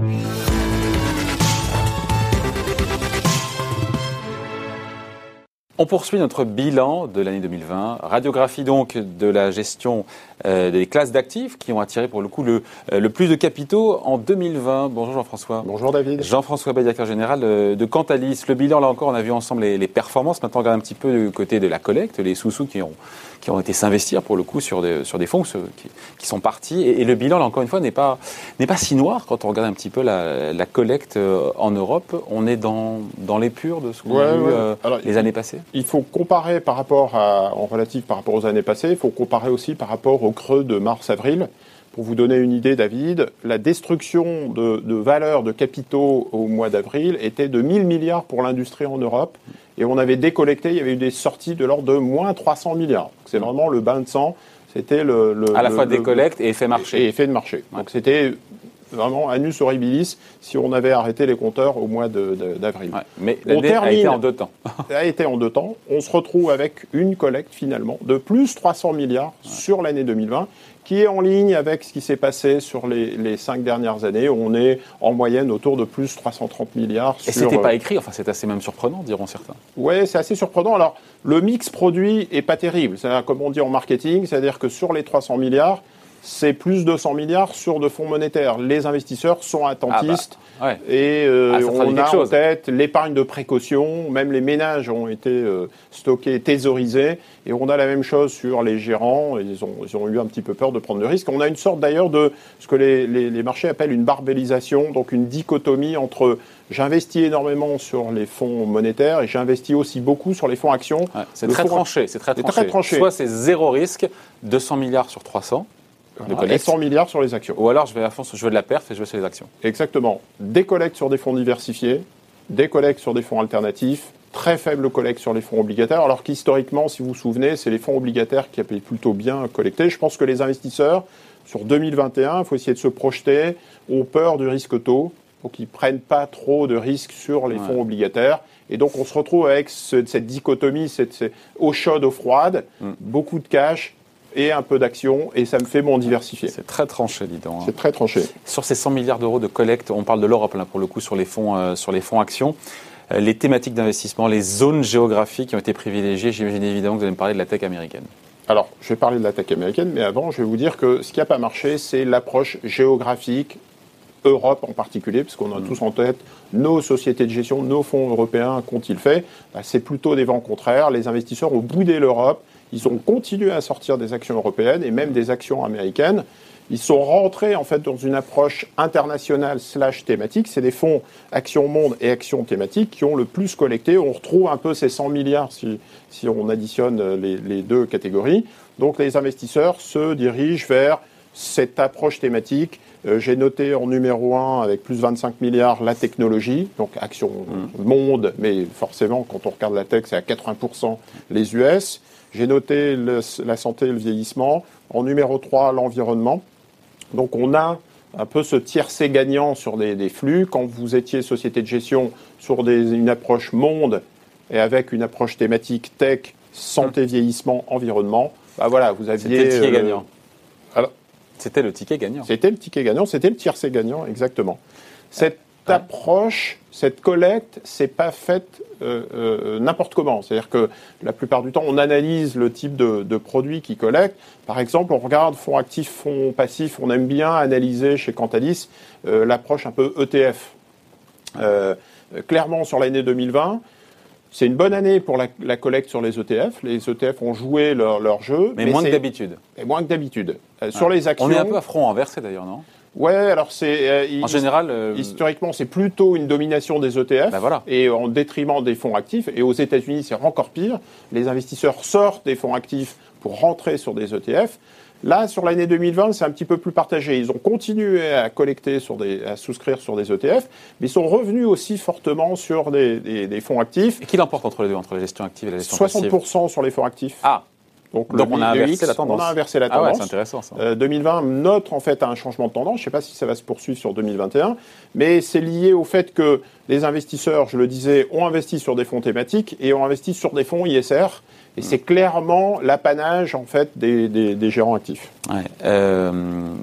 On poursuit notre bilan de l'année 2020, radiographie donc de la gestion euh, des classes d'actifs qui ont attiré pour le coup le, euh, le plus de capitaux en 2020. Bonjour Jean-François. Bonjour David. Jean-François Bay, directeur général euh, de Cantalis. Le bilan, là encore, on a vu ensemble les, les performances. Maintenant, on regarde un petit peu du côté de la collecte, les sous-sous qui ont, qui ont été s'investir pour le coup sur des, sur des fonds qui, qui sont partis. Et, et, le bilan, là encore une fois, n'est pas, n'est pas si noir quand on regarde un petit peu la, la collecte en Europe. On est dans, dans l'épure de ce qu'on Ouais, a vu ouais. euh, Alors, les années passées. Il faut comparer par rapport à, en relatif par rapport aux années passées, il faut comparer aussi par rapport au creux de mars-avril. Pour vous donner une idée, David, la destruction de, de valeurs de capitaux au mois d'avril était de 1000 milliards pour l'industrie en Europe. Et on avait décollecté, il y avait eu des sorties de l'ordre de moins 300 milliards. C'est vraiment le bain de sang. C'était le, le- À la le- fois collectes et effet marché. et effet de marché. Donc c'était vraiment anus horribilis si on avait arrêté les compteurs au mois d'avril. Ouais, mais On l'année a termine. été en deux temps. Ça a été en deux temps. On se retrouve avec une collecte finalement de plus 300 milliards sur l'année 2020, qui est en ligne avec ce qui s'est passé sur les, les cinq dernières années. On est en moyenne autour de plus 330 milliards. Et sur, c'était pas euh, écrit, enfin c'est assez même surprenant, diront certains. Ouais, c'est assez surprenant. Alors, le mix produit est pas terrible. C'est comme on dit en marketing, c'est-à-dire que sur les 300 milliards, c'est plus de 100 milliards sur de fonds monétaires. Les investisseurs sont attentistes. Ouais. Et euh, Ah, on a en chose. tête l'épargne de précaution, même les ménages ont été euh, stockés, thésaurisés, et on a la même chose sur les gérants, ils ont, ils ont eu un petit peu peur de prendre le risque. On a une sorte d'ailleurs de ce que les, les- les marchés appellent une barbellisation, donc une dichotomie entre j'investis énormément sur les fonds monétaires et j'investis aussi beaucoup sur les fonds actions. Ouais, c'est très fonds- tranché, c'est très C'est tranché. très tranché. Soit c'est zéro risque, 200 milliards sur 300, de et collecte, 100 milliards sur les actions. ou alors je vais à fond, je veux de la perte et je vais sur les actions. Exactement. Des collectes sur des fonds diversifiés, des collectes sur des fonds alternatifs, très faible collecte sur les fonds obligataires, alors qu'historiquement, si vous vous souvenez, c'est les fonds obligataires qui avaient plutôt bien collecté. Je pense que les investisseurs, sur 2021, il faut essayer de se projeter, ont peur du risque taux, donc ils prennent pas trop de risques sur les Ouais. fonds obligataires. Et donc on se retrouve avec ce- cette dichotomie, cette, cette eau chaude, eau froide, Mm. beaucoup de cash et un peu d'action, et ça me fait mon diversifié. C'est très tranché, dis donc. hein. C'est très tranché. Sur ces 100 milliards d'euros de collecte, on parle de l'Europe là pour le coup sur les fonds, euh, sur les fonds actions. Euh, les thématiques d'investissement, les zones géographiques qui ont été privilégiées, j'imagine évidemment que vous allez me parler de la tech américaine. Alors, je vais parler de l'attaque américaine, mais avant, je vais vous dire que ce qui n'a pas marché, c'est l'approche géographique, Europe en particulier, parce qu'on a tous en tête nos sociétés de gestion, nos fonds européens qu'ont-ils fait? Bah, C'est plutôt des vents contraires. Les investisseurs ont boudé l'Europe, ils ont continué à sortir des actions européennes et même des actions américaines. Ils sont rentrés en fait dans une approche internationale slash thématique. C'est des fonds actions monde et actions thématiques qui ont le plus collecté. On retrouve un peu ces 100 milliards si, on additionne les deux catégories. Donc les investisseurs se dirigent vers cette approche thématique. Euh, J'ai noté en numéro 1 avec plus de 25 milliards la technologie, donc action monde, mais forcément quand on regarde la tech c'est à 80% les US. J'ai noté le- la santé et le vieillissement. En numéro 3 l'environnement. Donc on a un peu ce tiercé gagnant sur des, des flux. Quand vous étiez société de gestion sur des- une approche monde et avec une approche thématique tech, santé, vieillissement, environnement, bah voilà, vous aviez... C'était euh, C'était le ticket gagnant. c'était le ticket gagnant, c'était le tiercé gagnant, exactement. Cette Ouais. approche, cette collecte, c'est pas faite euh, euh, n'importe comment. C'est-à-dire que la plupart du temps, on analyse le type de, de produit qui collecte. Par exemple, on regarde fonds actifs, fonds passifs. On aime bien analyser chez Cantalis euh, l'approche un peu ETF. Euh, clairement, sur l'année 2020, c'est une bonne année pour la, la collecte sur les ETF. Les ETF ont joué leur, leur jeu, Mais, moins que d'habitude. et moins que d'habitude. Euh, sur Ouais. les actions, On est un peu à front renversé d'ailleurs, non? Ouais, alors c'est euh, En général, euh, Historiquement, c'est plutôt une domination des ETF Bah voilà. et en détriment des fonds actifs. Et aux États-Unis, c'est encore pire. Les investisseurs sortent des fonds actifs pour rentrer sur des ETF. Là, sur l'année 2020, c'est un petit peu plus partagé. Ils ont continué à collecter sur des, à souscrire sur des ETF, mais ils sont revenus aussi fortement sur des, des- des fonds actifs. et qui l'emporte entre les deux, entre la gestion active et la gestion passive? 60% sur les fonds actifs. Ah, Donc, on a inversé X, la tendance. On a inversé la Ah ouais, tendance. c'est intéressant ça. Euh, 2020 note en fait un changement de tendance. Je ne sais pas si ça va se poursuivre sur 2021, mais c'est lié au fait que les investisseurs, je le disais, ont investi sur des fonds thématiques et ont investi sur des fonds ISR. Et c'est clairement l'apanage en fait des, des- des gérants actifs. Ouais. Euh,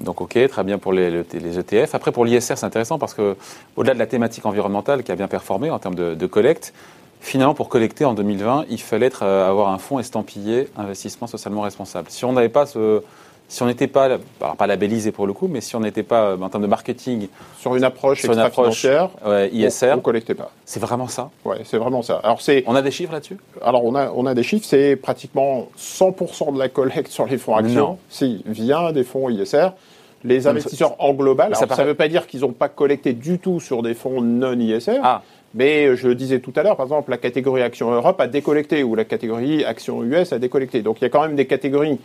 donc ok, très bien pour les, le- les ETF. Après pour l'ISR, c'est intéressant parce que au-delà de la thématique environnementale qui a bien performé en termes de, de collecte, finalement pour collecter en 2020, il fallait être, euh, avoir un fonds estampillé investissement socialement responsable. Si on n'avait pas ce, si on n'était pas, alors pas labellisé pour le coup, mais si on n'était pas euh, en termes de marketing Sur une approche sur une approche extra-financière, ouais, ISR, on ne collectait pas. c'est vraiment ça? Ouais, c'est vraiment ça. Alors c'est On a des chiffres là-dessus? Alors, on a, on a des chiffres, c'est pratiquement 100% de la collecte sur les fonds actions, Non. si, via des fonds ISR. Les investisseurs en global, ça alors, ça paraît- ne veut pas dire qu'ils n'ont pas collecté du tout sur des fonds non ISR, Ah, mais je le disais tout à l'heure, par exemple, la catégorie Action Europe a décollecté ou la catégorie Action US a décollecté. Donc, il y a quand même des catégories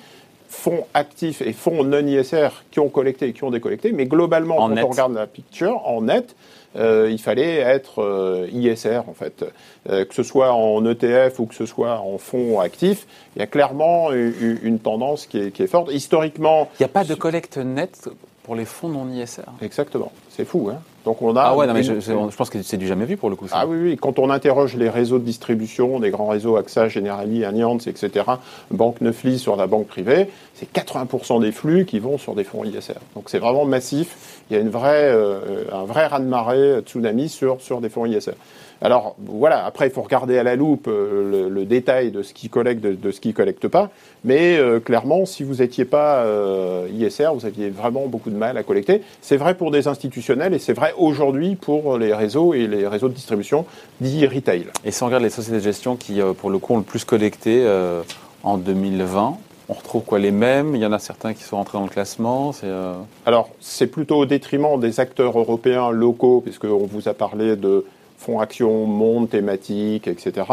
fonds actifs et fonds non ISR qui ont collecté et qui ont décollecté, mais globalement, En quand net. on regarde la picture, en net, euh, il fallait être euh, ISR en fait, Euh, que ce soit en ETF ou que ce soit en fonds actifs, il y a clairement une tendance qui est, qui est forte. Historiquement, il n'y a pas de collecte nette pour les fonds non ISR. exactement, c'est fou. Hein Donc on a Ah ouais, non, mais je, pense que c'est du jamais vu pour le coup. ça. Ah oui, oui, quand on interroge les réseaux de distribution, des grands réseaux AXA, Generali, Allianz, etc., Banque Neufly sur la banque privée, c'est 80% des flux qui vont sur des fonds ISR. Donc c'est vraiment massif. Il y a une vraie, euh, un vrai raz-de-marée tsunami sur, sur des fonds ISR. Alors voilà, après il faut regarder à la loupe euh, le, le détail de ce qui collecte, de, de ce qui collecte pas. Mais euh, clairement, si vous n'étiez pas euh, ISR, vous aviez vraiment beaucoup de mal à collecter. C'est vrai pour des institutionnels et c'est vrai aujourd'hui pour les réseaux et les réseaux de distribution dits retail. Et si on regarde les sociétés de gestion qui, pour le coup, ont le plus collecté euh, en 2020, on retrouve quoi les mêmes? Il y en a certains qui sont entrés dans le classement. Euh, Alors, c'est plutôt au détriment des acteurs européens locaux, puisqu'on vous a parlé de fonds actions, monde thématique, etc.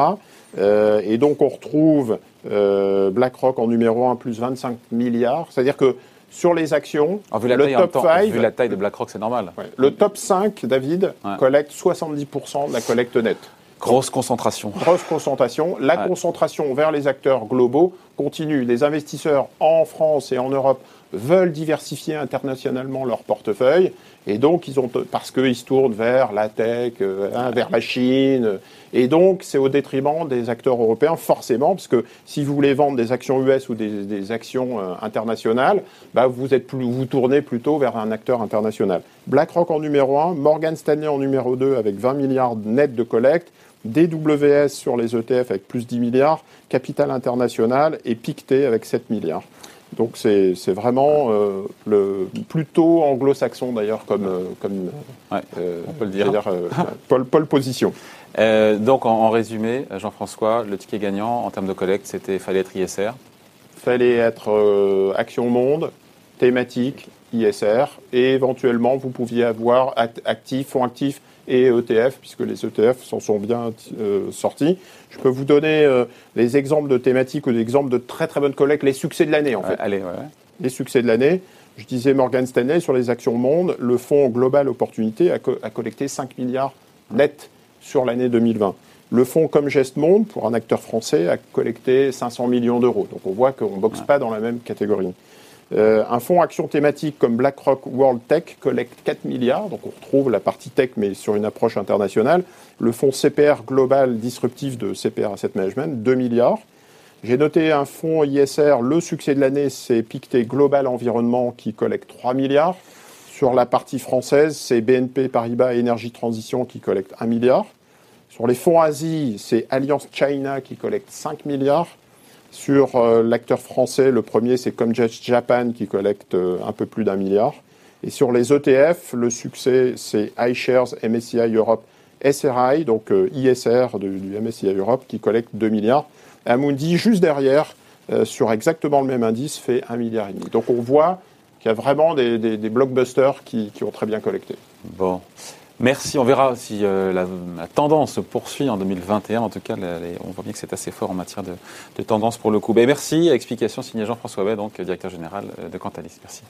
Euh, et donc, on retrouve euh, BlackRock en numéro 1, plus 25 milliards. C'est-à-dire que sur les actions, ah, vu, la le taille, top temps, 5, vu la taille de BlackRock, c'est normal. ouais, le top 5, David, Ouais. collecte 70% de la collecte nette. Grosse concentration. Grosse concentration. La Ouais. concentration vers les acteurs globaux continue. Les investisseurs en France et en Europe veulent diversifier internationalement leur portefeuille et donc ils ont parce qu'ils se tournent vers la tech, euh, hein, vers la Chine et donc c'est au détriment des acteurs européens forcément parce que si vous voulez vendre des actions US ou des, actions euh, internationales, bah, vous êtes vous tournez plutôt vers un acteur international. BlackRock en numéro 1, Morgan Stanley en numéro 2 avec 20 milliards net de collecte. DWS sur les ETF avec plus 10 milliards, Capital International et Pictet avec 7 milliards. Donc c'est vraiment euh, le plutôt anglo-saxon d'ailleurs comme euh, comme Ouais, euh, on peut le dire. euh, pole, pole position. Euh, donc, en, en résumé, Jean-François, le ticket gagnant en termes de collecte, c'était fallait être ISR. Fallait être euh, Action Monde, thématique, ISR et éventuellement vous pouviez avoir act- actifs, fonds actifs et ETF puisque les ETF s'en sont bien euh, sortis. Je peux vous donner euh, les exemples de thématiques ou des exemples de très très bonnes collectes, les succès de l'année en fait. Ouais, allez, ouais. les succès de l'année. Je disais Morgan Stanley sur les actions monde, le fonds Global Opportunité a, co- a collecté 5 milliards net sur l'année 2020. Le fonds Comme Geste Monde, pour un acteur français, a collecté 500 millions d'euros. Donc on voit qu'on ne boxe pas dans la même catégorie. Euh, un fonds action thématique comme BlackRock World Tech collecte 4 milliards, donc on retrouve la partie tech mais sur une approche internationale. Le fonds CPR Global Disruptif de CPR Asset Management, 2 milliards. J'ai noté un fonds ISR, le succès de l'année, c'est Pictet Global Environnement qui collecte 3 milliards. Sur la partie française, c'est BNP Paribas Énergie Transition qui collecte 1 milliard. Sur les fonds Asie, c'est Alliance China qui collecte 5 milliards. Sur euh, l'acteur français, le premier, c'est Comgest Japan qui collecte euh, un peu plus d'un milliard. Et sur les ETF, le succès, c'est iShares MSCI Europe SRI, donc euh, ISR du, du MSCI Europe, qui collecte 2 milliards. Amundi, juste derrière, sur exactement le même indice, fait 1 milliard et demi. Donc on voit qu'il y a vraiment des blockbusters qui, qui ont très bien collecté. Bon. Merci. On verra si euh, la, tendance se poursuit en 2021. En tout cas, on voit bien que c'est assez fort en matière de, tendance pour le coup. Ben, merci. Explication signée Jean-François Bay, donc directeur général euh, de Cantalis. Merci.